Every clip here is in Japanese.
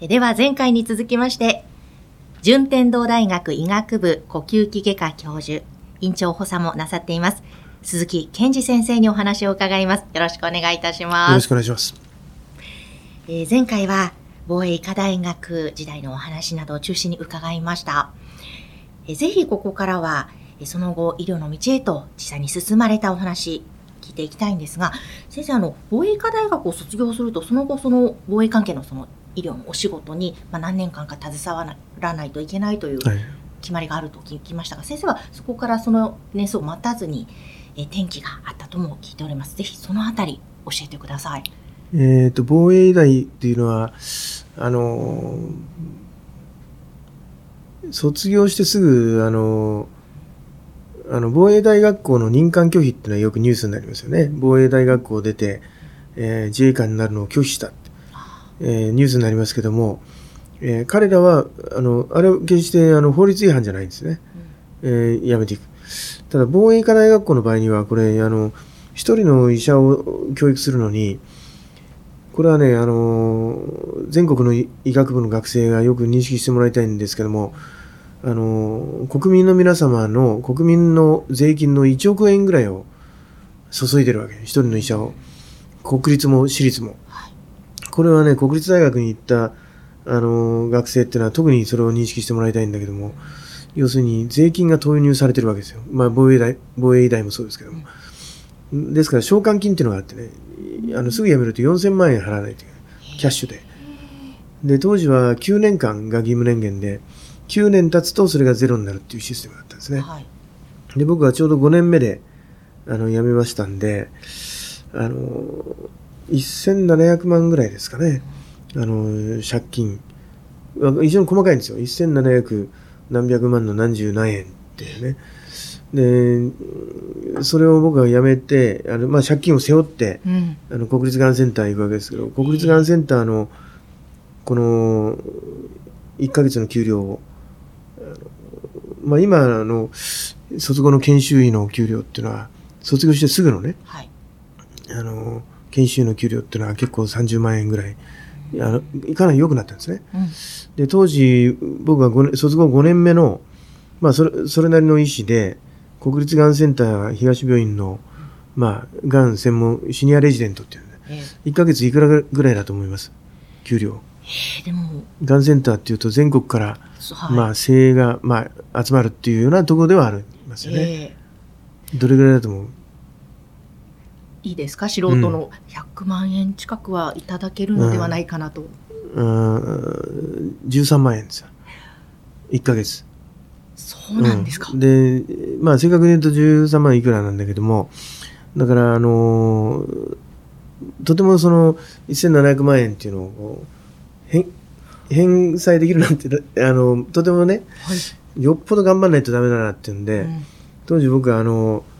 では前回に続きまして順天堂大学医学部呼吸器外科教授院長補佐もなさっています鈴木健二先生にお話を伺います。よろしくお願いいたします。よろしくお願いします、えー、前回は防衛医科大学時代のお話などを中心に伺いました。えー、ぜひここからはその後医療の道へと実際に進まれたお話聞いていきたいんですが先生あの防衛医科大学を卒業するとその後その防衛関係のその医療のお仕事に、まあ、何年間か携わらないといけないという決まりがあると聞きましたが、はい、先生はそこからその年数を待たずに、え転機があったとも聞いております。ぜひそのあたり教えてください。えっ、ー、と防衛医大っていうのはあの卒業してすぐあのあの防衛大学校の任官拒否っていうのはよくニュースになりますよね。防衛大学校を出て、えー、自衛官になるのを拒否した。えー、ニュースになりますけども、えー、彼らはあのあれは決してあの法律違反じゃないんですね、うん、えー、やめていく。ただ防衛医科大学校の場合にはこれあの一人の医者を教育するのにこれはねあの全国の医学部の学生がよく認識してもらいたいんですけどもあの国民の皆様の国民の税金の1億円ぐらいを注いでるわけ。一人の医者を。国立も私立もこれはね、国立大学に行った、あの、学生っていうのは特にそれを認識してもらいたいんだけども、要するに税金が投入されてるわけですよ。まあ、防衛大、防衛医大もそうですけども。ですから、償還金っていうのがあってね、あの、すぐ辞めると4000万円払わないといけない。キャッシュで。で、当時は9年間が義務年限で、9年経つとそれがゼロになるっていうシステムだったんですね。はい、で、僕はちょうど5年目で、あの、辞めましたんで、あの、1700万ぐらいですかね。あの、借金。非常に細かいんですよ。1700何百万の何十何円ってね。で、それを僕が辞めて、あの、まあ、借金を背負って、うん、あの、国立がんセンター行くわけですけど、国立がんセンターの、この、1ヶ月の給料を、まあ、今の卒業の研修医の給料っていうのは、卒業してすぐのね、はい、あの、研修の給料っていうのは結構30万円ぐらい、あのかなり良くなったんですね。うん、で、当時、僕が年卒業5年目の、まあそれ、それなりの医師で、国立がんセンター東病院の、まあ、がん専門、シニアレジデントっていうので、えー、1ヶ月いくらぐらいだと思います、給料。えー、でも。がんセンターっていうと全国から、はい、まあ、精鋭が、まあ、集まるっていうようなところではありますよね。えー、どれぐらいだと思う？いいですか？素人の100万円近くはいただけるのではないかなと。うん、うん13万円ですよ。1か月。そうなんですか、うん、でまあ正確に言うと13万いくらなんだけどもだからあのー、とてもその1700万円っていうのを返返済できるなんてあのとてもね、はい、よっぽど頑張らないとダメだなっていうんで、うん、当時僕はあのー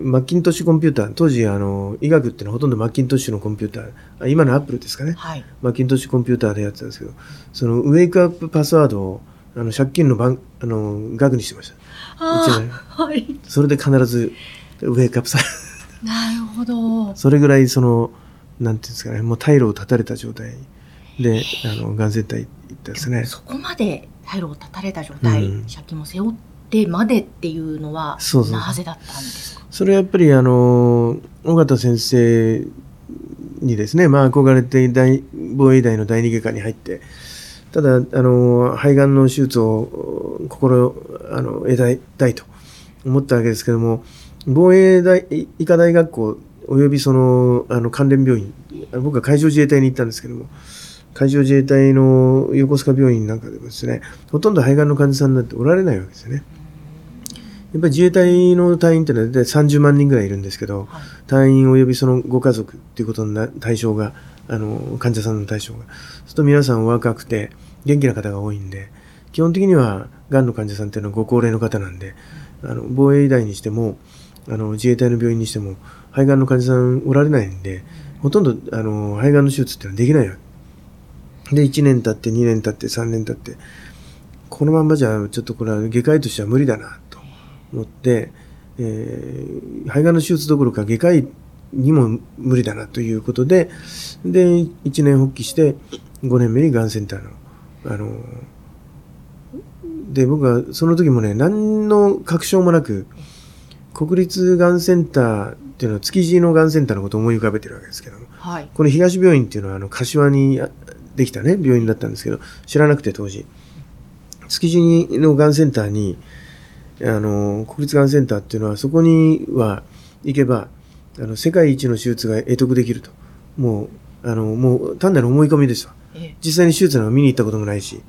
マッキントッシュコンピューター、当時あの医学ってのはほとんどマッキントッシュのコンピューター、今のアップルですかね、はい、マッキントッシュコンピューターでやってたんですけど、そのウェイクアップパスワードをあの借金の番あの額にしてました。はい、それで必ずウェイクアップさなるほど。それぐらいそのなんていうんですかね、もう退路を断たれた状態。であのがん絶対行ったですね。そこまで退路を断たれた状態、うん、借金も背負ってまでっていうのはなぜだったんですか？それはやっぱりあの尾形先生にですね、まあ、憧れて大防衛医大の第二外科に入ってただあの肺がんの手術を心あの得たいと思ったわけですけども防衛大医科大学校およびそのあの関連病院僕は海上自衛隊に行ったんですけども海上自衛隊の横須賀病院なんかでもですねほとんど肺がんの患者さんなんておられないわけですよね。やっぱり自衛隊の隊員ってのは大体30万人ぐらいいるんですけど、はい、隊員及びそのご家族っていうことの対象が、あの、患者さんの対象が。そうすると皆さん若くて、元気な方が多いんで、基本的には、がんの患者さんっていうのはご高齢の方なんで、あの、防衛医大にしても、あの、自衛隊の病院にしても、肺がんの患者さんおられないんで、ほとんど、あの、肺がんの手術っていうのはできないわけ。で、1年経って、2年経って、3年経って、このまんまじゃ、ちょっとこれは外科医としては無理だな、と思って、えー、肺がんの手術どころか外科医にも無理だなということで、で、一年発起して、5年目にがんセンターの、あの、で、僕はその時もね、何の確証もなく、国立がんセンターっていうのは築地のがんセンターのことを思い浮かべてるわけですけども、はい、この東病院っていうのはあの柏にできたね、病院だったんですけど、知らなくて当時。築地のがんセンターに、あの、国立がんセンターっていうのは、そこには行けば、あの、世界一の手術が得得できると。もう、あの、もう単なる思い込みですわ。実際に手術なんか見に行ったこともないし。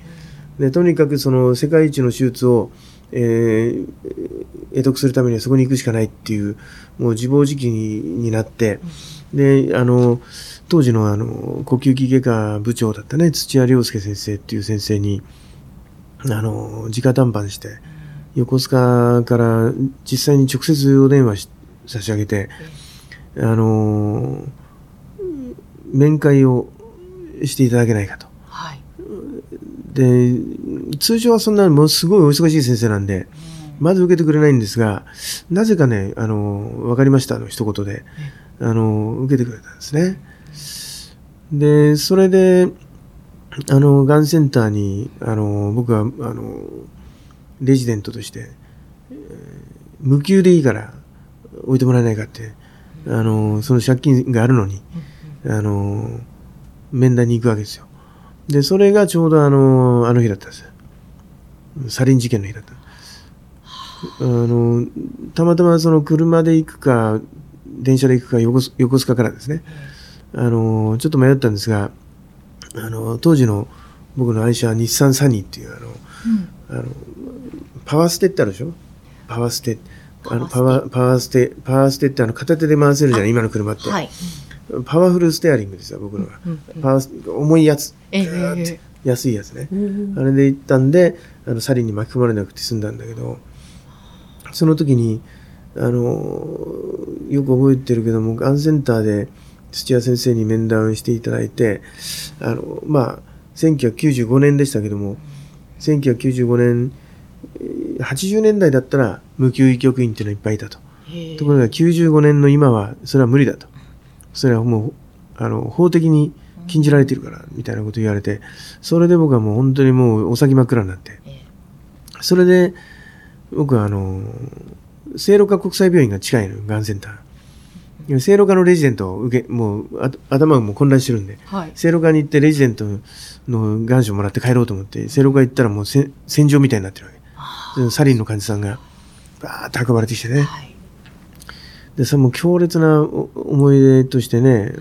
で、とにかくその世界一の手術を、えー、得得するためにはそこに行くしかないっていう、もう自暴自棄になって、で、あの、当時のあの、呼吸器外科部長だったね、土屋良介先生っていう先生に、あの、直談判して、横須賀から実際に直接お電話差し上げて、あの、面会をしていただけないかと。はい。で、通常はそんな、もうすごいお忙しい先生なんで、まず受けてくれないんですが、なぜかね、あの、わかりましたの一言で、あの、受けてくれたんですね。で、それで、あの、がんセンターに、あの、僕は、あの、レジデントとして、えー、無給でいいから置いてもらえないかって、あの、その借金があるのに、あの、面談に行くわけですよ。で、それがちょうどあの、あの日だったんです。サリン事件の日だった。あの、たまたまその車で行くか、電車で行くか横、横須賀からですね、あの、ちょっと迷ったんですが、あの、当時の僕の愛車は日産サニーっていう、あの、うん、あのパワーステってあるでしょ？パワーステ。あのパワー、パワーステ、パワーステってあの片手で回せるじゃん、今の車って。はい。パワフルステアリングですよ、僕のは。うんうん、パワー重いやつ。えー、安いやつね。あれで行ったんで、あの、サリンに巻き込まれなくて済んだんだけど、その時に、あの、よく覚えてるけども、がんセンターで土屋先生に面談していただいて、あの、まあ、1995年でしたけども、1995年、80年代だったら無給医局員っていうのはいっぱいいたと。ところが95年の今はそれは無理だと。それはもう、あの、法的に禁じられてるから、みたいなこと言われて、それで僕はもう本当にもうお先真っ暗になって、それで、僕はあの、聖路加国際病院が近いの、がんセンター。聖路加のレジデントを受け、もう頭がもう混乱してるんで、はい、聖路加に行ってレジデントの願書もらって帰ろうと思って、聖路加行ったらもう戦場みたいになってるわけ。サリンの患者さんがバーッと運ばれてきてね。はい、で、それも強烈な思い出としてね、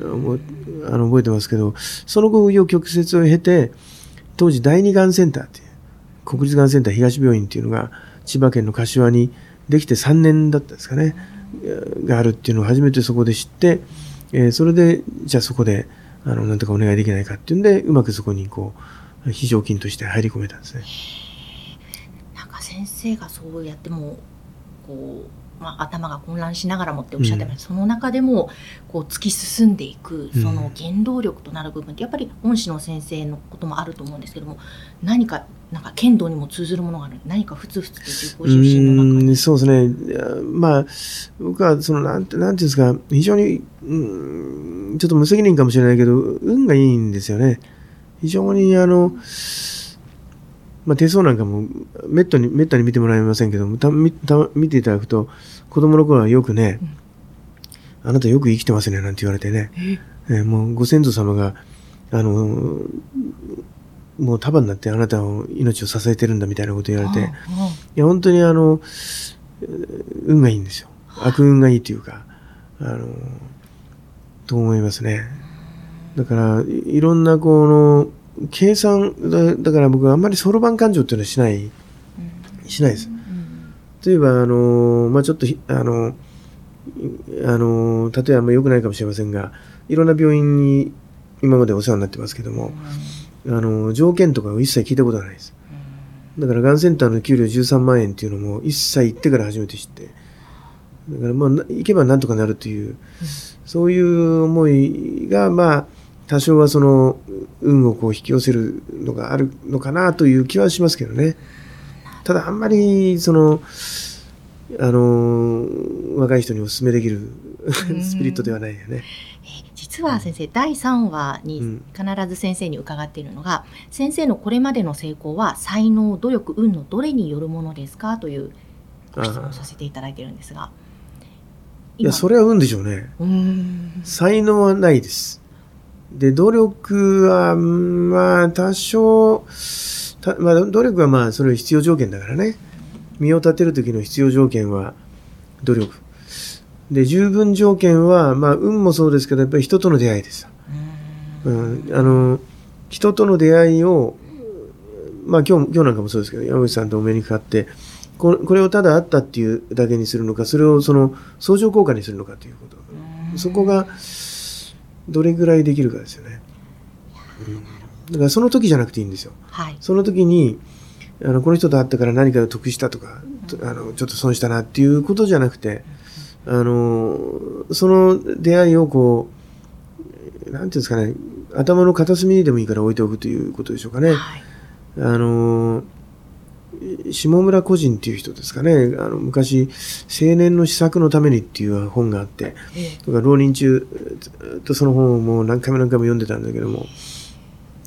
あの覚えてますけど、その後、紆余曲折を経て、当時第二がんセンターっていう、国立がんセンター東病院っていうのが、千葉県の柏にできて3年だったんですかね、があるっていうのを初めてそこで知って、えー、それで、じゃあそこで、あの、なんとかお願いできないかっていうんで、うまくそこにこう、非常勤として入り込めたんですね。先生がそうやっても、こう、まあ、頭が混乱しながらもっておっしゃってました、うん、その中でもこう突き進んでいくその原動力となる部分ってやっぱり恩師の先生のこともあると思うんですけども何かなんか剣道にも通ずるものがある。何かふつふつと自己出身の中にそうですね。まあ僕はそのなんてなんていうんですか非常に、うん、ちょっと無責任かもしれないけど運がいいんですよね。非常にあの、まあ、手相なんかもめったにめったに見てもらえませんけどもた見た見ていただくと子供の頃はよくね、うん、あなたよく生きてますねなんて言われてね、え？ー、もうご先祖様があのもう束になってあなたの命を支えてるんだみたいなこと言われて、いや本当にあの運がいいんですよ。悪運がいいというかあのと思いますね。だからいろんなこの計算だだから僕はあんまりそろばん感情っていうのはしない、しないです。例えば、あのまあ、ちょっと、あのあの例えばあんま良くないかもしれませんが、いろんな病院に今までお世話になってますけども、あの、条件とかを一切聞いたことがないです。だから、がんセンターの給料13万円っていうのも一切行ってから初めて知って、だからまあ、行けばなんとかなるという、そういう思いが、まあ、多少はその、運をこう引き寄せるのがあるのかなという気はしますけどね。ただ、あんまり、その、あの、若い人にお勧めできるスピリットではないよね。実は先生、第3話に必ず先生に伺っているのが、うん、先生のこれまでの成功は才能、努力、運のどれによるものですかというご質問をさせていただいているんですが。いや、それは運でしょうね。才能はないです。で、努力は、まあ、多少、まあ、努力はまあ、それは必要条件だからね。身を立てる時の必要条件は努力。で、十分条件は、まあ、運もそうですけど、やっぱり人との出会いです。うん、あの、人との出会いを、まあ今日、今日なんかもそうですけど、山口さんとお目にかかって、ここれをただあったっていうだけにするのか、それをその相乗効果にするのかということ。そこが、どれぐらいできるかですよね。うん、だからその時じゃなくていいんですよ。はい、その時に、あのこの人と会ったから何かを得したとか、あのちょっと損したなっていうことじゃなくて、あのその出会いをこう、なんていうんですかね、頭の片隅にでもいいから置いておくということでしょうかね。はい、あの下村個人っていう人ですかね、あの昔、青年の施策のためにっていう本があって、ええ、浪人中とその本をもう何回も何回も読んでたんだけども、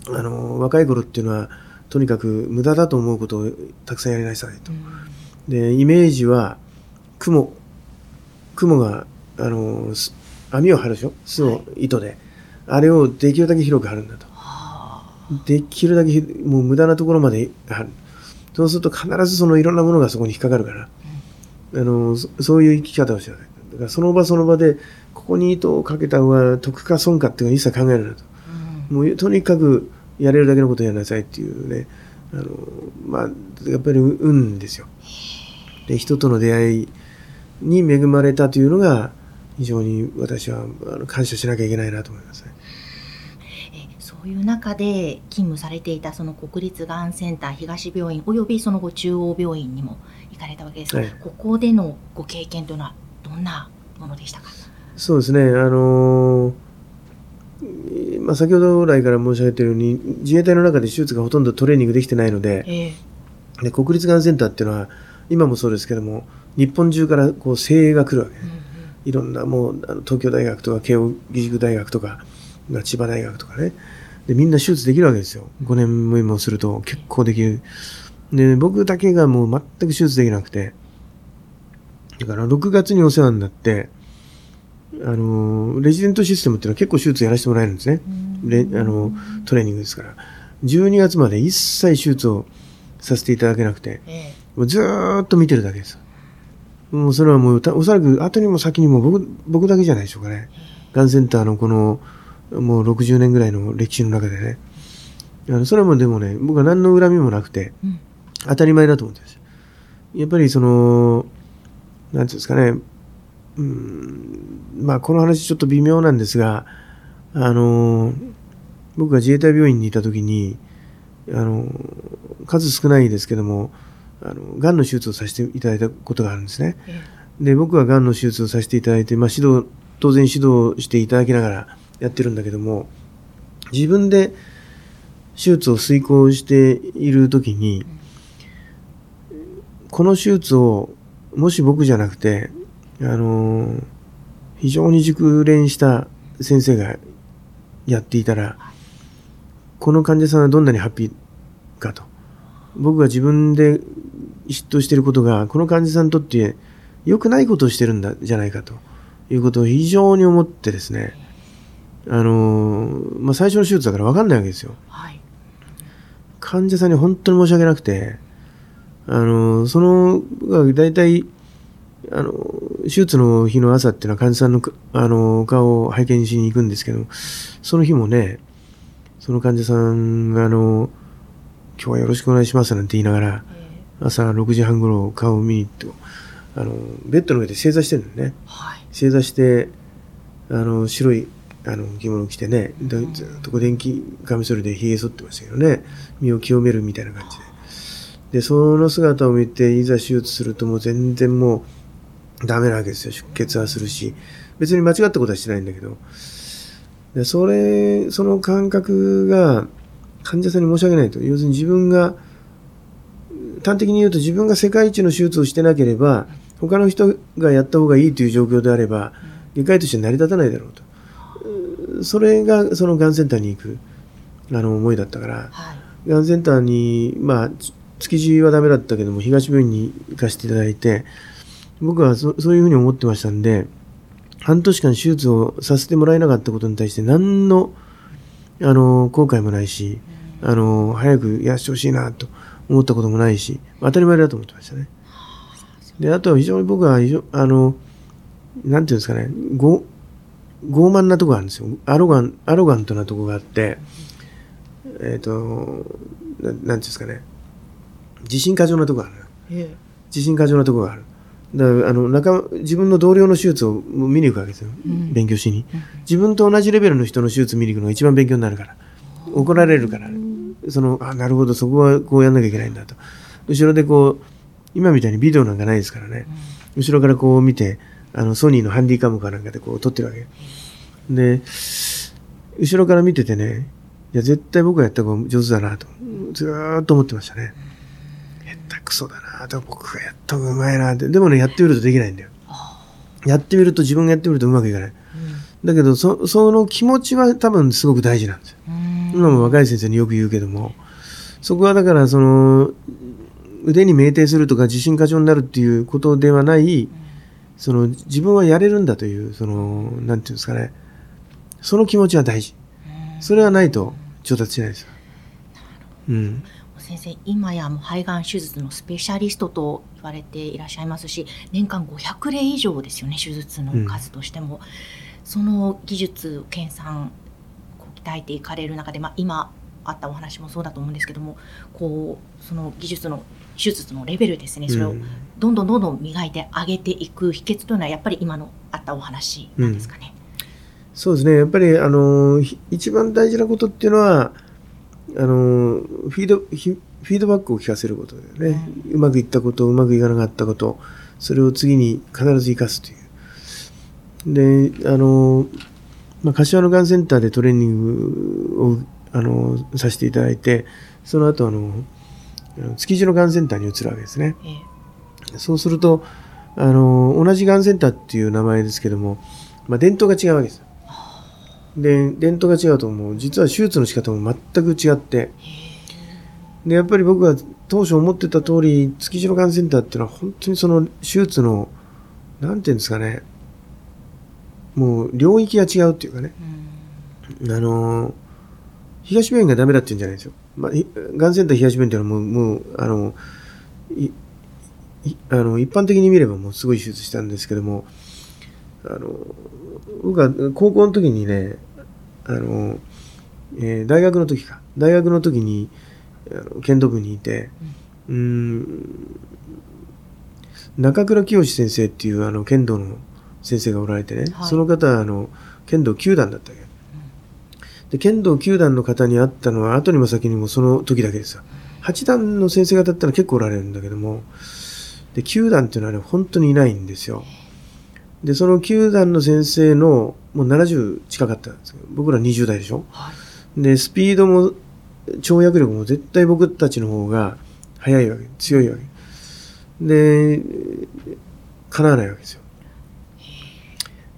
あの若い頃っていうのは、とにかく無駄だと思うことをたくさんやりなさいと。で、イメージは、雲、雲が、あの、網を張るでしょ？巣を糸で、はい、あれをできるだけ広く張るんだと。できるだけもう無駄なところまで張る。そうすると必ずそのいろんなものがそこに引っかかるから、あの、そういう生き方をしてない。だからその場その場で、ここに糸をかけた方が得か損かっていうのは一切考えるなと。もうとにかくやれるだけのことをやりなさいっていうね、あの、まあ、やっぱり運ですよ。で、人との出会いに恵まれたというのが、非常に私は感謝しなきゃいけないなと思いますね。そういう中で勤務されていたその国立がんセンター東病院およびその後中央病院にも行かれたわけです。が、はい、ここでのご経験というのはどんなものでしたか？そうですね、あのー、まあ、先ほど来から申し上げたように自衛隊の中で手術がほとんどトレーニングできてないのでえー、で国立がんセンターっていうのは今もそうですけども日本中からこう精鋭が来るわけ、うんうん、いろんなもうあの東京大学とか慶応義塾大学とか千葉大学とかねで、みんな手術できるわけですよ。5年目もすると結構できる。で、僕だけがもう全く手術できなくて、だから6月にお世話になって、あの、レジデントシステムっていうのは結構手術やらせてもらえるんですね。レあの、トレーニングですから。12月まで一切手術をさせていただけなくて、もうずーっと見てるだけです。もうそれはもう、おそらく後にも先にも僕、僕だけじゃないでしょうかね。がんセンターのこの、もう60年ぐらいの歴史の中でね。あのそれもでもね、僕は何の恨みもなくて、当たり前だと思ってるんですよ。やっぱりその、なんていうんですかね、うん、まあこの話ちょっと微妙なんですが、あの、僕が自衛隊病院にいた時に、あの、数少ないですけども、あの、癌の手術をさせていただいたことがあるんですね。で、僕は癌の手術をさせていただいて、まあ指導、当然指導していただきながら、やってるんだけども、自分で手術を遂行している時に、この手術を、もし僕じゃなくて、あの非常に熟練した先生がやっていたら、この患者さんはどんなにハッピーかと。僕が自分で嫉妬してることが、この患者さんにとって良くないことをしてるんだ、じゃないかということを非常に思ってですね、あのー、まあ、最初の手術だから分かんないわけですよ。はい、患者さんに本当に申し訳なくて、あのー、その、大体、あの、手術の日の朝っていうのは患者さんの、あの、顔を拝見しに行くんですけど、その日もね、その患者さんが、あの、今日はよろしくお願いしますなんて言いながら、朝6時半頃顔を見に行って、あの、ベッドの上で正座してるんだよね。はい、正座して、あの、白いあの着物着てねずっとこう電気カミソリでひげ剃ってましたけどね身を清めるみたいな感じで。でその姿を見ていざ手術するともう全然もうダメなわけですよ。出血はするし。別に間違ったことはしてないんだけど。でそれその感覚が患者さんに申し訳ないと。要するに自分が端的に言うと自分が世界一の手術をしてなければ他の人がやった方がいいという状況であれば外科医として成り立たないだろうと。それがそのがんセンターに行くあの思いだったから、はい。がんセンターにまあつ築地はダメだったけども東病院に行かせていただいて僕はそそういうふうに思ってましたんで半年間手術をさせてもらえなかったことに対して何のあの後悔もないしあの早くやらせてほしいなと思ったこともないし当たり前だと思ってましたね。であとは非常に僕は非常あのなんていうんですかねご傲慢なとこがあるんですよアロガンアロガントなとこがあってえっ、とななんていうんですかね自信過剰なとこがあるえ自信過剰なところがある。だからあの仲間自分の同僚の手術を見に行くわけですよ、うん勉強しに。自分と同じレベルの人の手術見に行くのが一番勉強になるから。怒られるから、その、あ、なるほど、そこはこうやんなきゃいけないんだと。後ろでこう、今みたいにビデオなんかないですからね。後ろからこう見て、あの、ソニーのハンディカムかなんかでこう撮ってるわけ。で、後ろから見ててね、いや、絶対僕がやった方が上手だなと、ずーっと思ってましたね。下手くそだなと、僕がやった方がうまいなって。でもね、やってみるとできないんだよ。やってみると自分がやってみるとうまくいかない。だけど、そ、その気持ちは多分すごく大事なんですよ。うん今も若い先生によく言うけども、そこはだから、その、腕に酩酊するとか自信過剰になるっていうことではない、その、自分はやれるんだという、その、なんていうんですかね、その気持ちは大事。それはないと上達しないですよ。うん。先生今やもう肺がん手術のスペシャリストと言われていらっしゃいますし年間500例以上ですよね手術の数としても、その技術研鑽こう鍛えていかれる中で、まあ、今あったお話もそうだと思うんですけどもこうその技術の手術のレベルですねそれをうんどんどんどんどん磨いて上げていく秘訣というのはやっぱり今のあったお話なんですかね。そうですね。やっぱり、あの、ひ一番大事なことっていうのは、あの、フィード、ひフィードバックを聞かせることだよね。うまくいったこと、うまくいかなかったこと、それを次に必ず生かすという。で、あの、まあ、柏のがんセンターでトレーニングを、あの、させていただいて、その後、あの、築地のがんセンターに移るわけですね。ええそうすると、あの、同じがんセンターっていう名前ですけども、まあ、伝統が違うわけですよ。で、伝統が違うともう、実は手術の仕方も全く違って、で、やっぱり僕が当初思ってた通り、築地のがんセンターっていうのは本当にその手術の、なんていうんですかね、もう領域が違うっていうかね、うん。あの、東病院がダメだって言うんじゃないですよ。まあ、いがんセンター東病院っていうのはもう、もう、あの、あの一般的に見ればもうすごい手術したんですけども、あの、僕は高校の時にね、あの、えー大学の時か、大学の時に、あの剣道部にいて、うーん、中倉清先生っていうあの剣道の先生がおられてね、はいその方はあの剣道9段だったわけ。で、剣道9段の方に会ったのは後にも先にもその時だけですよ。8段の先生方ってのは結構おられるんだけども、で、9段っていうのはね、本当にいないんですよ。で、その9段の先生のもう70近かったんですよ。僕ら20代でしょはいで、スピードも、跳躍力も絶対僕たちの方が速いわけ、強いわけ。で、叶わないわけですよ。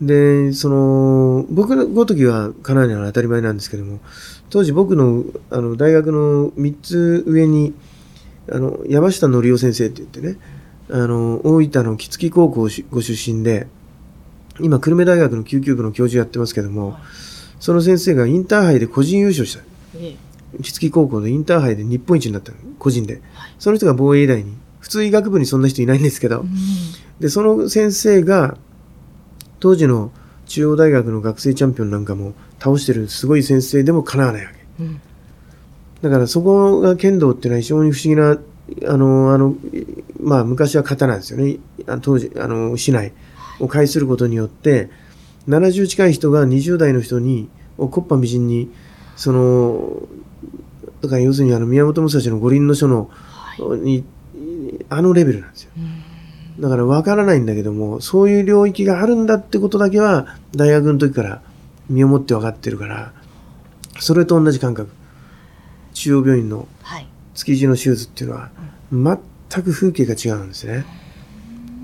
で、その、僕のごときは叶わないのは当たり前なんですけども、当時僕のあの大学の3つ上に、あの、山下則夫先生って言ってね、あの、大分の木月高校しご出身で、今、久留米大学の救急部の教授やってますけども、はいその先生がインターハイで個人優勝した。ええ木月高校でインターハイで日本一になったの個人で。はいその人が防衛医大に。普通医学部にそんな人いないんですけどう。んで、その先生が、当時の中央大学の学生チャンピオンなんかも倒してるすごい先生でもかなわないわけ。うんだからそこが剣道っていうのは非常に不思議な、あの、あの、まあ昔は刀ですよね。当時、あの、市内を介することによって、70近い人が20代の人に、を木っ端みじんに、その、だから要するにあの宮本武蔵の五輪の書の、に、あのレベルなんですよ。だから分からないんだけども、そういう領域があるんだってことだけは、大学の時から身をもって分かってるから、それと同じ感覚。中央病院のはい。築地の手術っていうのは、全く風景が違うんですね。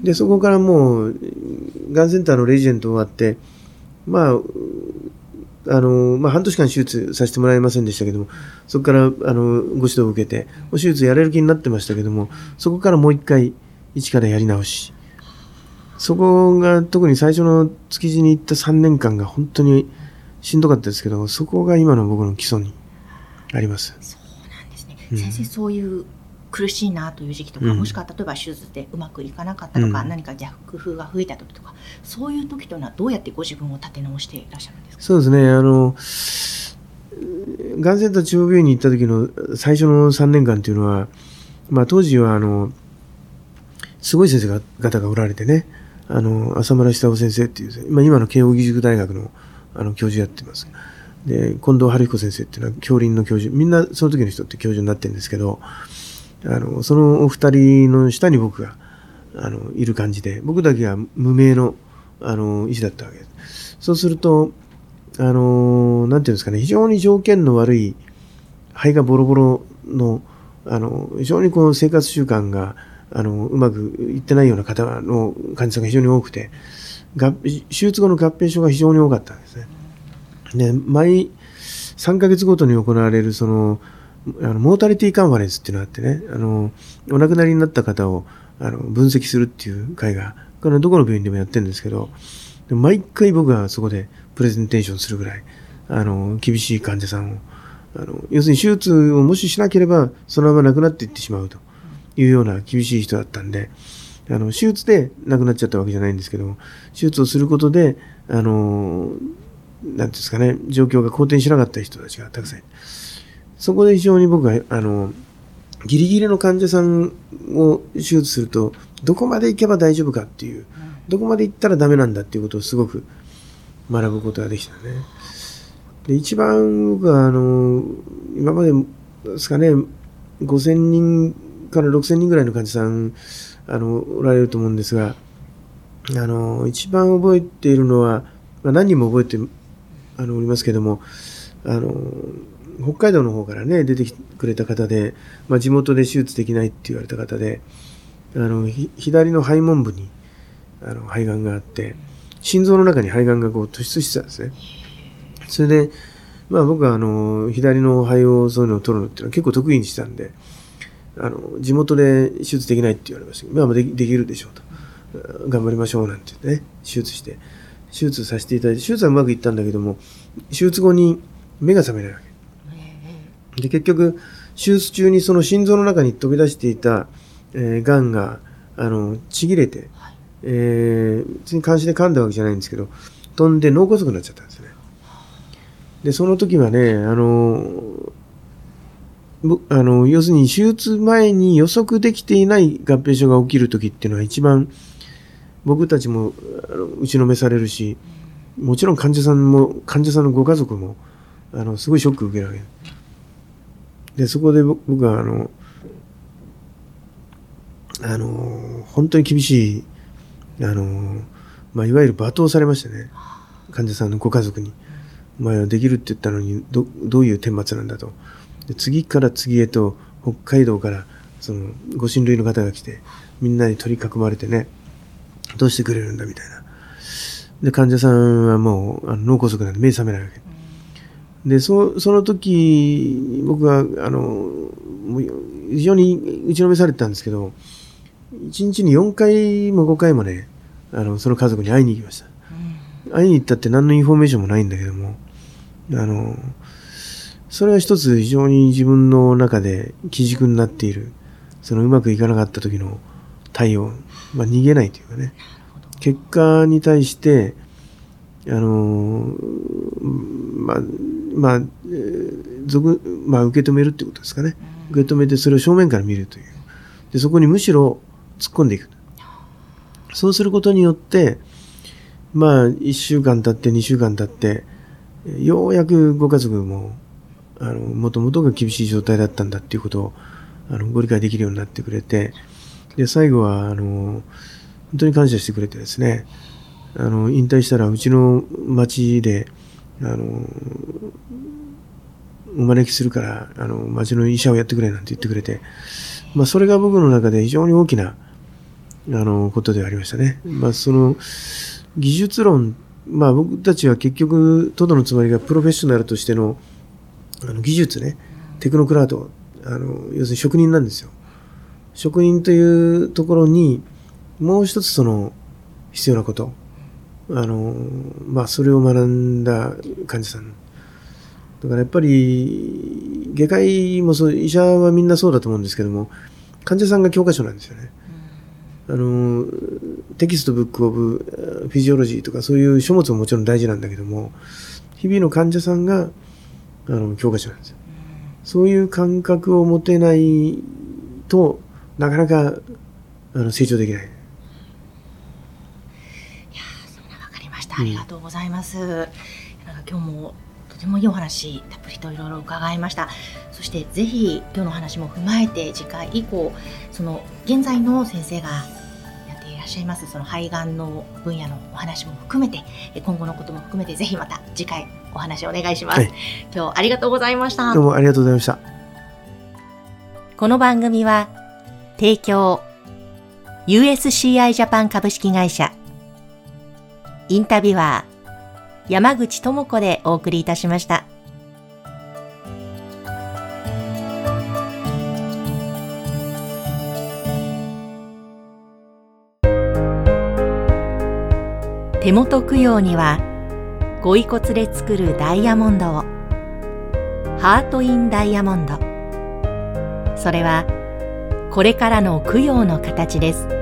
で、そこからもう、がんセンターのレジェンド終わって、まあ、あの、まあ、半年間手術させてもらえませんでしたけども、そこから、あの、ご指導を受けて、手術やれる気になってましたけども、そこからもう一回、一からやり直し。そこが、特に最初の築地に行った3年間が本当にしんどかったですけど、そこが今の僕の基礎にあります。そうなんですね。うん先生、そういう苦しいなという時期とか、うん。もしくは例えば手術でうまくいかなかったとか、うん。何か逆風が吹いた時とか、そういう時というのはどうやってご自分を立て直していらっしゃるんですか？そうですね、あの、がんセンター中央病院に行った時の最初の3年間っていうのは、まあ当時はあの、すごい先生が方がおられてね、あの、浅村久夫先生っていう、まあ今の慶應義塾大学のあの教授やってます。で、近藤春彦先生っていうのは教林の教授、みんなその時の人って教授になってるんですけど、あの、そのお二人の下に僕が、あの、いる感じで、僕だけは無名の、あの、医師だったわけです。そうすると、あのーなんていうんですかね、非常に条件の悪い、肺がボロボロの、あの、非常にこう生活習慣が、あの、うまくいってないような方の患者さんが非常に多くて、手術後の合併症が非常に多かったんですね。で、毎3ヶ月ごとに行われる、その、あのモータリティカンファレンスっていうのがあってね、あの、お亡くなりになった方をあの分析するっていう会が、これどこの病院でもやってるんですけど、で毎回僕はそこでプレゼンテーションするぐらい、あの、厳しい患者さんを、あの、要するに手術をもししなければ、そのまま亡くなっていってしまうというような厳しい人だったんで、あの、手術で亡くなっちゃったわけじゃないんですけども、手術をすることで、あの、なんですかね、状況が好転しなかった人たちがたくさんいる。そこで非常に僕は、あの、ギリギリの患者さんを手術すると、どこまで行けば大丈夫かっていう、どこまで行ったらダメなんだっていうことをすごく学ぶことができたね。で、一番僕は、あの、今までですかね、5000人から6000人ぐらいの患者さん、あの、おられると思うんですが、あの、一番覚えているのは、まあ、何人も覚えてあのおりますけども、あの、北海道の方からね、出てきてくれた方で、まあ、地元で手術できないって言われた方で、あの、左の肺門部に、あの、肺がんがあって、心臓の中に肺がんがこう突出してたんですね。それで、まあ僕はあの、左の肺をそういうのを取るのっていうのは結構得意にしたんで、あの、地元で手術できないって言われましたけど、まあでできるでしょうと。頑張りましょうなんて言ってね、手術して、手術させていただいて、手術はうまくいったんだけども、手術後に目が覚めないわけ。で、結局、手術中にその心臓の中に飛び出していた、えー、癌が、あの、ちぎれて、えー、別に監視で噛んだわけじゃないんですけど、飛んで脳梗塞になっちゃったんですね。で、その時はね、あの、ぼあの、要するに手術前に予測できていない合併症が起きる時っていうのは一番僕たちも打ちのめされるし、もちろん患者さんも、患者さんのご家族も、あの、すごいショック受けるわけ。で、でそこで僕は、あの、あの、本当に厳しい、あの、まあ、いわゆる罵倒されましたね。患者さんのご家族に。お前はできるって言ったのに、ど、どういう顛末なんだと。で次から次へと、北海道から、その、ご親類の方が来て、みんなに取り囲まれてね、どうしてくれるんだみたいな。で、患者さんはもう、あの脳梗塞なんで目覚めないわけ。で、そその時、僕は、あの、非常に打ちのめされてたんですけど、1日に4回も5回もね、あの、その家族に会いに行きました。会いに行ったって何のインフォメーションもないんだけども、あの、それは一つ非常に自分の中で基軸になっている、そのうまくいかなかった時の対応、まあ逃げないというかね、結果に対して、あの、まあ、まあ、えー俗まあ、受け止めるってことですかね。受け止めてそれを正面から見るという。で、そこにむしろ突っ込んでいく。そうすることによって、まあ、1週間経って2週間経って、ようやくご家族も、あの、もともとが厳しい状態だったんだっていうことを、あの、ご理解できるようになってくれて、で、最後は、あの、本当に感謝してくれてですね、あの、引退したらうちの町で、あの、お招きするから、あの、町の医者をやってくれなんて言ってくれて、まあ、それが僕の中で非常に大きな、あの、ことではありましたね。まあ、その、技術論、まあ、僕たちは結局、トドのつまりがプロフェッショナルとしての、あの、技術ね、テクノクラート、あの、要するに職人なんですよ。職人というところに、もう一つその、必要なこと。あの、まあ、それを学んだ患者さん。だからやっぱり、外科医もそう、医者はみんなそうだと思うんですけども、患者さんが教科書なんですよね。あの、 Textbook of Physiology とかそういう書物ももちろん大事なんだけども、日々の患者さんが、あの、教科書なんですよ。そういう感覚を持てないとなかなか、あの、成長できない。いやそれわかりました。ありがとうございます。うん、なんか今日もとてもいいお話たっぷりといろいろ伺いました。そしてぜひ今日の話も踏まえて次回以降その現在の先生がやっていらっしゃいますその肺がんの分野のお話も含めて今後のことも含めてぜひまた次回お話をお願いします、はい、今日ありがとうございました。どうもありがとうございました。この番組は提供 USCI ジャパン株式会社インタビュアー山口智子でお送りいたしました。手元供養には、ご遺骨で作るダイヤモンドを、ハート・イン・ダイヤモンド。それは、これからの供養の形です。